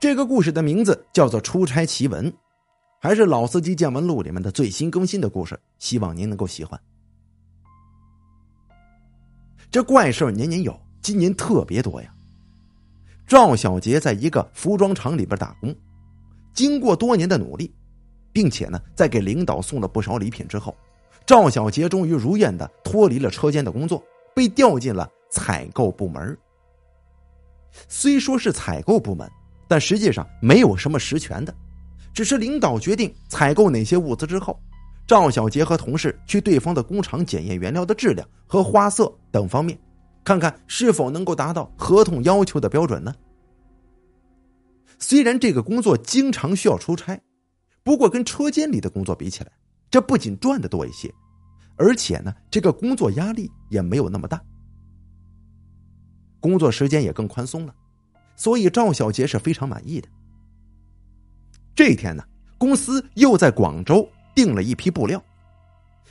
这个故事的名字叫做《出差奇闻》，还是老司机见闻录里面的最新更新的故事，希望您能够喜欢。这怪事年年有，今年特别多呀。赵小杰在一个服装厂里边打工，经过多年的努力，并且呢，在给领导送了不少礼品之后，赵小杰终于如愿的脱离了车间的工作，被调进了采购部门。虽说是采购部门。但实际上没有什么实权的，只是领导决定采购哪些物资之后，赵小杰和同事去对方的工厂检验原料的质量和花色等方面，看看是否能够达到合同要求的标准呢？虽然这个工作经常需要出差，不过跟车间里的工作比起来，这不仅赚的多一些，而且呢，这个工作压力也没有那么大，工作时间也更宽松了。所以赵小杰是非常满意的。这一天呢，公司又在广州订了一批布料，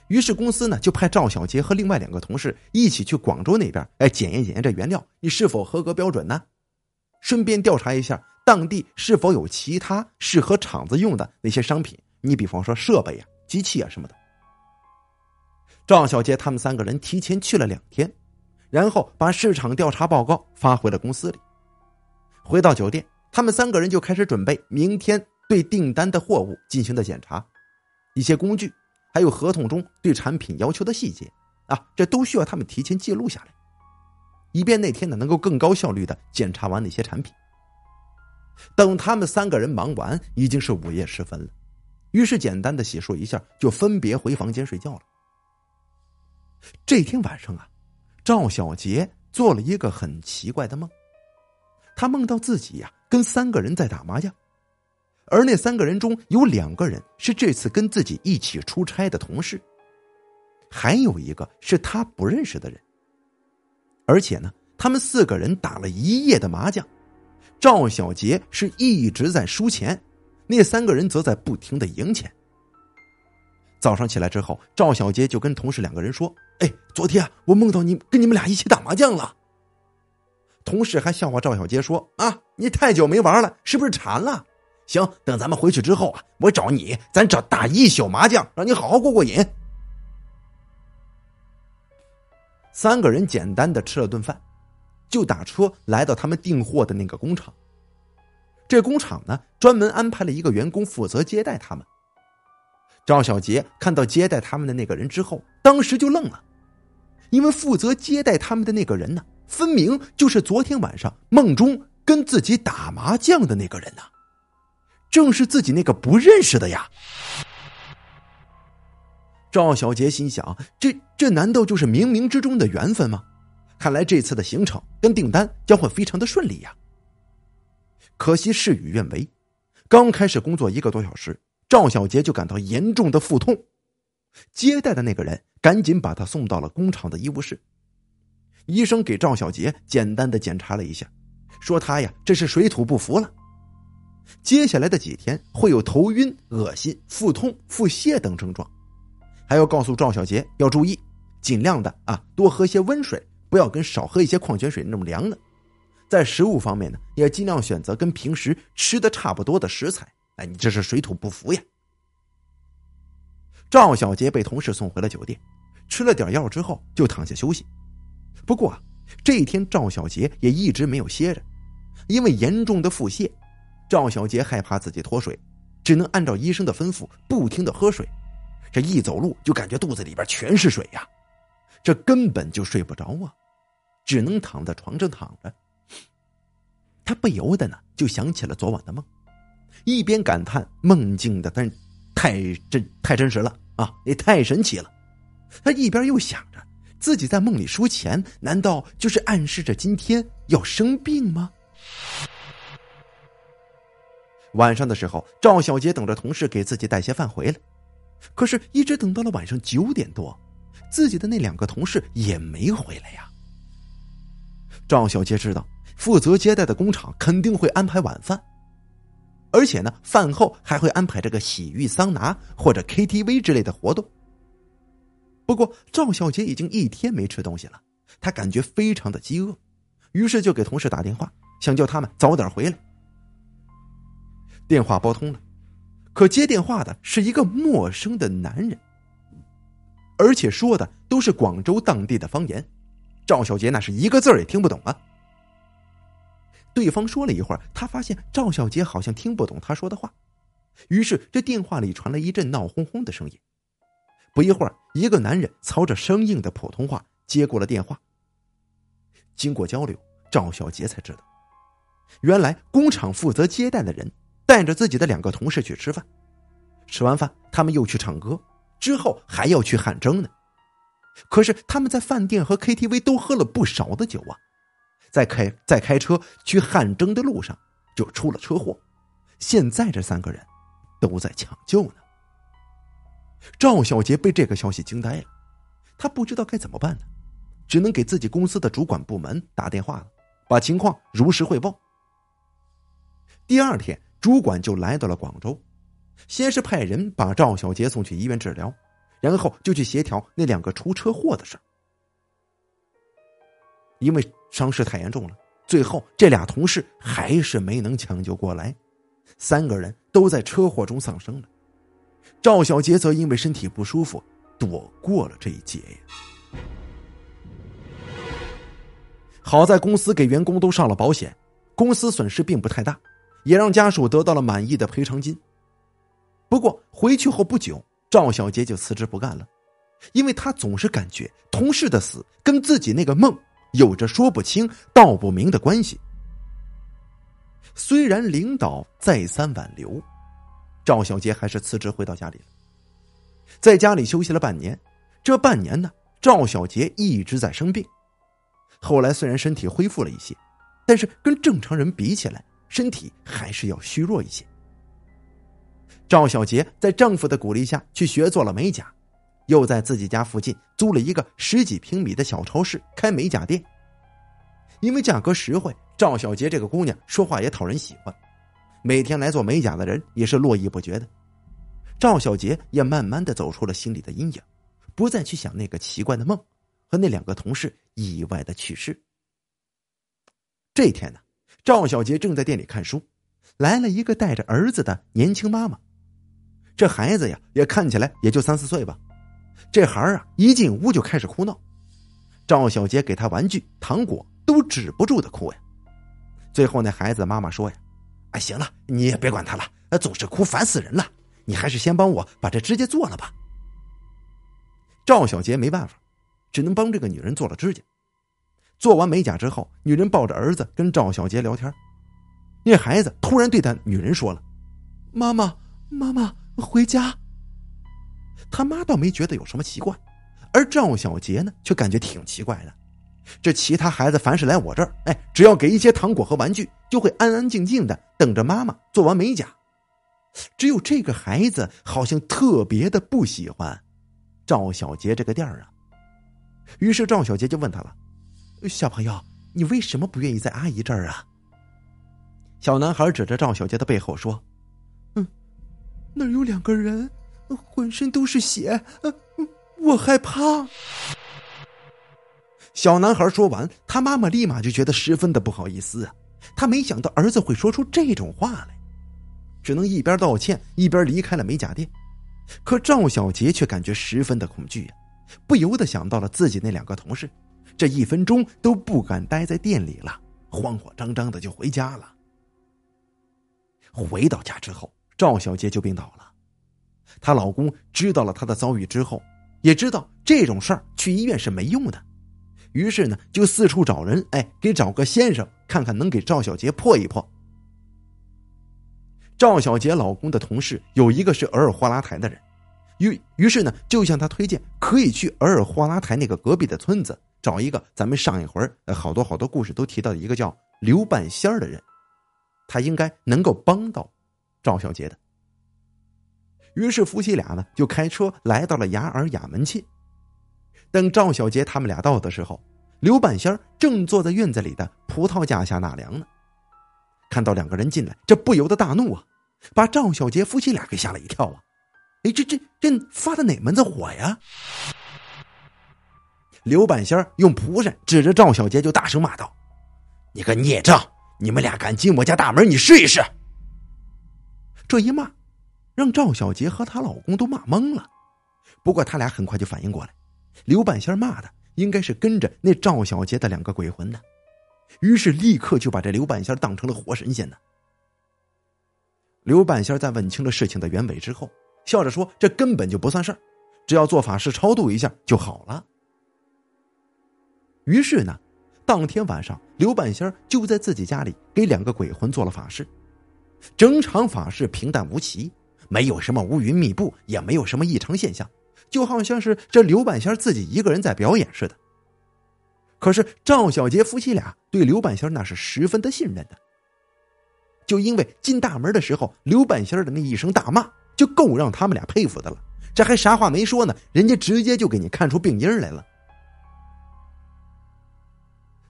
于是公司呢就派赵小杰和另外两个同事一起去广州那边，哎，检验检验这原料你是否合格标准呢？顺便调查一下当地是否有其他适合厂子用的那些商品，你比方说设备啊、机器啊什么的。赵小杰他们三个人提前去了两天，然后把市场调查报告发回了公司里。回到酒店，他们三个人就开始准备明天对订单的货物进行的检查，一些工具，还有合同中对产品要求的细节，啊，这都需要他们提前记录下来，以便那天呢能够更高效率的检查完那些产品。等他们三个人忙完，已经是午夜时分了，于是简单的洗漱一下，就分别回房间睡觉了。这天晚上啊，赵小杰做了一个很奇怪的梦。他梦到自己呀，跟三个人在打麻将，而那三个人中有两个人是这次跟自己一起出差的同事，还有一个是他不认识的人。而且呢，他们四个人打了一夜的麻将，赵小杰是一直在输钱，那三个人则在不停的赢钱。早上起来之后，赵小杰就跟同事两个人说：“哎，昨天啊我梦到你跟你们俩一起打麻将了。”同事还笑话赵小杰说：“啊，你太久没玩了，是不是馋了？行，等咱们回去之后啊，我找你，咱找打一宿麻将，让你好好过过瘾。”三个人简单的吃了顿饭，就打车来到他们订货的那个工厂。这工厂呢，专门安排了一个员工负责接待他们。赵小杰看到接待他们的那个人之后，当时就愣了，因为负责接待他们的那个人呢。分明就是昨天晚上梦中跟自己打麻将的那个人呐，正是自己那个不认识的呀。赵小杰心想：这这难道就是冥冥之中的缘分吗？看来这次的行程跟订单将会非常的顺利呀。可惜事与愿违，刚开始工作一个多小时，赵小杰就感到严重的腹痛。接待的那个人赶紧把他送到了工厂的医务室。医生给赵小杰简单的检查了一下，说他呀这是水土不服了，接下来的几天会有头晕、恶心、腹痛、腹泻等症状，还要告诉赵小杰要注意，尽量的啊多喝些温水，不要跟少喝一些矿泉水那么凉的，在食物方面呢也尽量选择跟平时吃的差不多的食材。哎，你这是水土不服呀！赵小杰被同事送回了酒店，吃了点药之后就躺下休息。不过啊，这一天赵小杰也一直没有歇着，因为严重的腹泻，赵小杰害怕自己脱水，只能按照医生的吩咐不停的喝水，这一走路就感觉肚子里边全是水呀，这根本就睡不着啊，只能躺在床上躺着。他不由得呢就想起了昨晚的梦，一边感叹梦境的但太真太真实了啊，也太神奇了，他一边又想着。自己在梦里输钱，难道就是暗示着今天要生病吗？晚上的时候，赵小杰等着同事给自己带些饭回来，可是，一直等到了晚上九点多，自己的那两个同事也没回来呀。赵小杰知道，负责接待的工厂肯定会安排晚饭，而且呢，饭后还会安排这个洗浴、桑拿或者 KTV 之类的活动。不过赵小杰已经一天没吃东西了，他感觉非常的饥饿，于是就给同事打电话，想叫他们早点回来。电话拨通了，可接电话的是一个陌生的男人，而且说的都是广州当地的方言，赵小杰那是一个字儿也听不懂啊。对方说了一会儿，他发现赵小杰好像听不懂他说的话，于是这电话里传来一阵闹哄哄的声音。不一会儿，一个男人操着生硬的普通话接过了电话。经过交流，赵小杰才知道，原来工厂负责接待的人带着自己的两个同事去吃饭，吃完饭他们又去唱歌，之后还要去汗蒸呢。可是他们在饭店和 KTV 都喝了不少的酒啊。在开在开车去汗蒸的路上，就出了车祸。现在这三个人都在抢救呢。赵小杰被这个消息惊呆了，他不知道该怎么办呢，只能给自己公司的主管部门打电话了，把情况如实汇报。第二天，主管就来到了广州，先是派人把赵小杰送去医院治疗，然后就去协调那两个出车祸的事因为伤势太严重了，最后这俩同事还是没能抢救过来，三个人都在车祸中丧生了。赵小杰则因为身体不舒服，躲过了这一劫。好在公司给员工都上了保险，公司损失并不太大，也让家属得到了满意的赔偿金。不过回去后不久，赵小杰就辞职不干了，因为他总是感觉同事的死跟自己那个梦。有着说不清道不明的关系。虽然领导再三挽留，赵小杰还是辞职回到家里了。在家里休息了半年，这半年呢，赵小杰一直在生病。后来虽然身体恢复了一些，但是跟正常人比起来，身体还是要虚弱一些。赵小杰在丈夫的鼓励下去学做了美甲。又在自己家附近租了一个十几平米的小超市，开美甲店。因为价格实惠，赵小杰这个姑娘说话也讨人喜欢，每天来做美甲的人也是络绎不绝的。赵小杰也慢慢的走出了心里的阴影，不再去想那个奇怪的梦和那两个同事意外的去世。这天呢，赵小杰正在店里看书，来了一个带着儿子的年轻妈妈。这孩子呀，也看起来也就三四岁吧。这孩儿啊，一进屋就开始哭闹，赵小杰给他玩具、糖果，都止不住的哭呀。最后那孩子妈妈说呀：“哎，行了，你也别管他了，总是哭，烦死人了。你还是先帮我把这指甲做了吧。”赵小杰没办法，只能帮这个女人做了指甲。做完美甲之后，女人抱着儿子跟赵小杰聊天。那孩子突然对他女人说了：“妈妈，妈妈，回家。”他妈倒没觉得有什么奇怪，而赵小杰呢，却感觉挺奇怪的。这其他孩子凡是来我这儿，哎，只要给一些糖果和玩具，就会安安静静的等着妈妈做完美甲。只有这个孩子好像特别的不喜欢赵小杰这个店儿啊。于是赵小杰就问他了：“小朋友，你为什么不愿意在阿姨这儿啊？”小男孩指着赵小杰的背后说：“嗯，那儿有两个人。”浑身都是血，我害怕。小男孩说完，他妈妈立马就觉得十分的不好意思啊。他没想到儿子会说出这种话来，只能一边道歉一边离开了美甲店。可赵小杰却感觉十分的恐惧呀，不由得想到了自己那两个同事，这一分钟都不敢待在店里了，慌慌张张的就回家了。回到家之后，赵小杰就病倒了。她老公知道了她的遭遇之后，也知道这种事儿去医院是没用的，于是呢就四处找人，哎，给找个先生看看能给赵小杰破一破。赵小杰老公的同事有一个是额尔霍拉台的人，于于是呢就向他推荐可以去额尔霍拉台那个隔壁的村子找一个咱们上一回好多好多故事都提到的一个叫刘半仙儿的人，他应该能够帮到赵小杰的。于是夫妻俩呢就开车来到了雅尔雅门切。等赵小杰他们俩到的时候，刘半仙正坐在院子里的葡萄架下纳凉呢。看到两个人进来，这不由得大怒啊，把赵小杰夫妻俩给吓了一跳啊！哎，这这这发的哪门子火呀？刘半仙用蒲扇指着赵小杰就大声骂道：“你个孽障！你们俩敢进我家大门，你试一试！”这一骂，让赵小杰和她老公都骂懵了。不过他俩很快就反应过来，刘半仙骂的应该是跟着那赵小杰的两个鬼魂呢，于是立刻就把这刘半仙当成了活神仙呢。刘半仙在问清了事情的原委之后，笑着说：“这根本就不算事儿，只要做法事超度一下就好了。”于是呢，当天晚上，刘半仙就在自己家里给两个鬼魂做了法事。整场法事平淡无奇，没有什么乌云密布，也没有什么异常现象，就好像是这刘半仙自己一个人在表演似的。可是赵小杰夫妻俩对刘半仙那是十分的信任的。就因为进大门的时候，刘半仙的那一声大骂，就够让他们俩佩服的了。这还啥话没说呢，人家直接就给你看出病因来了。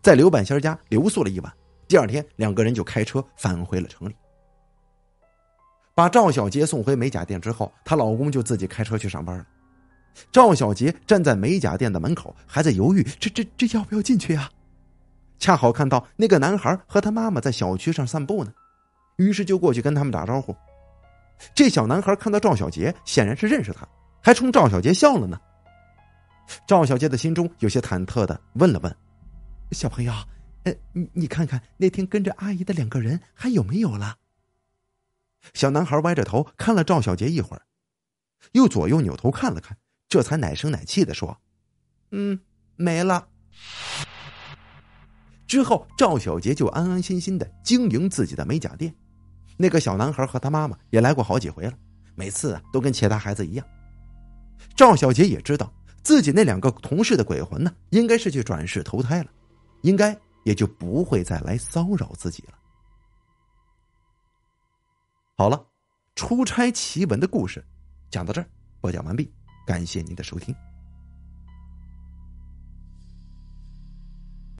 在刘半仙家留宿了一晚，第二天两个人就开车返回了城里。把赵小杰送回美甲店之后，她老公就自己开车去上班了。赵小杰站在美甲店的门口，还在犹豫：这这这要不要进去啊？恰好看到那个男孩和他妈妈在小区上散步呢，于是就过去跟他们打招呼。这小男孩看到赵小杰，显然是认识他，还冲赵小杰笑了呢。赵小杰的心中有些忐忑的问了问：“小朋友，呃，你你看看那天跟着阿姨的两个人还有没有了？”小男孩歪着头看了赵小杰一会儿，又左右扭头看了看，这才奶声奶气的说：“嗯，没了。”之后，赵小杰就安安心心的经营自己的美甲店。那个小男孩和他妈妈也来过好几回了，每次啊都跟其他孩子一样。赵小杰也知道自己那两个同事的鬼魂呢，应该是去转世投胎了，应该也就不会再来骚扰自己了。好了，出差奇闻的故事讲到这儿，播讲完毕。感谢您的收听。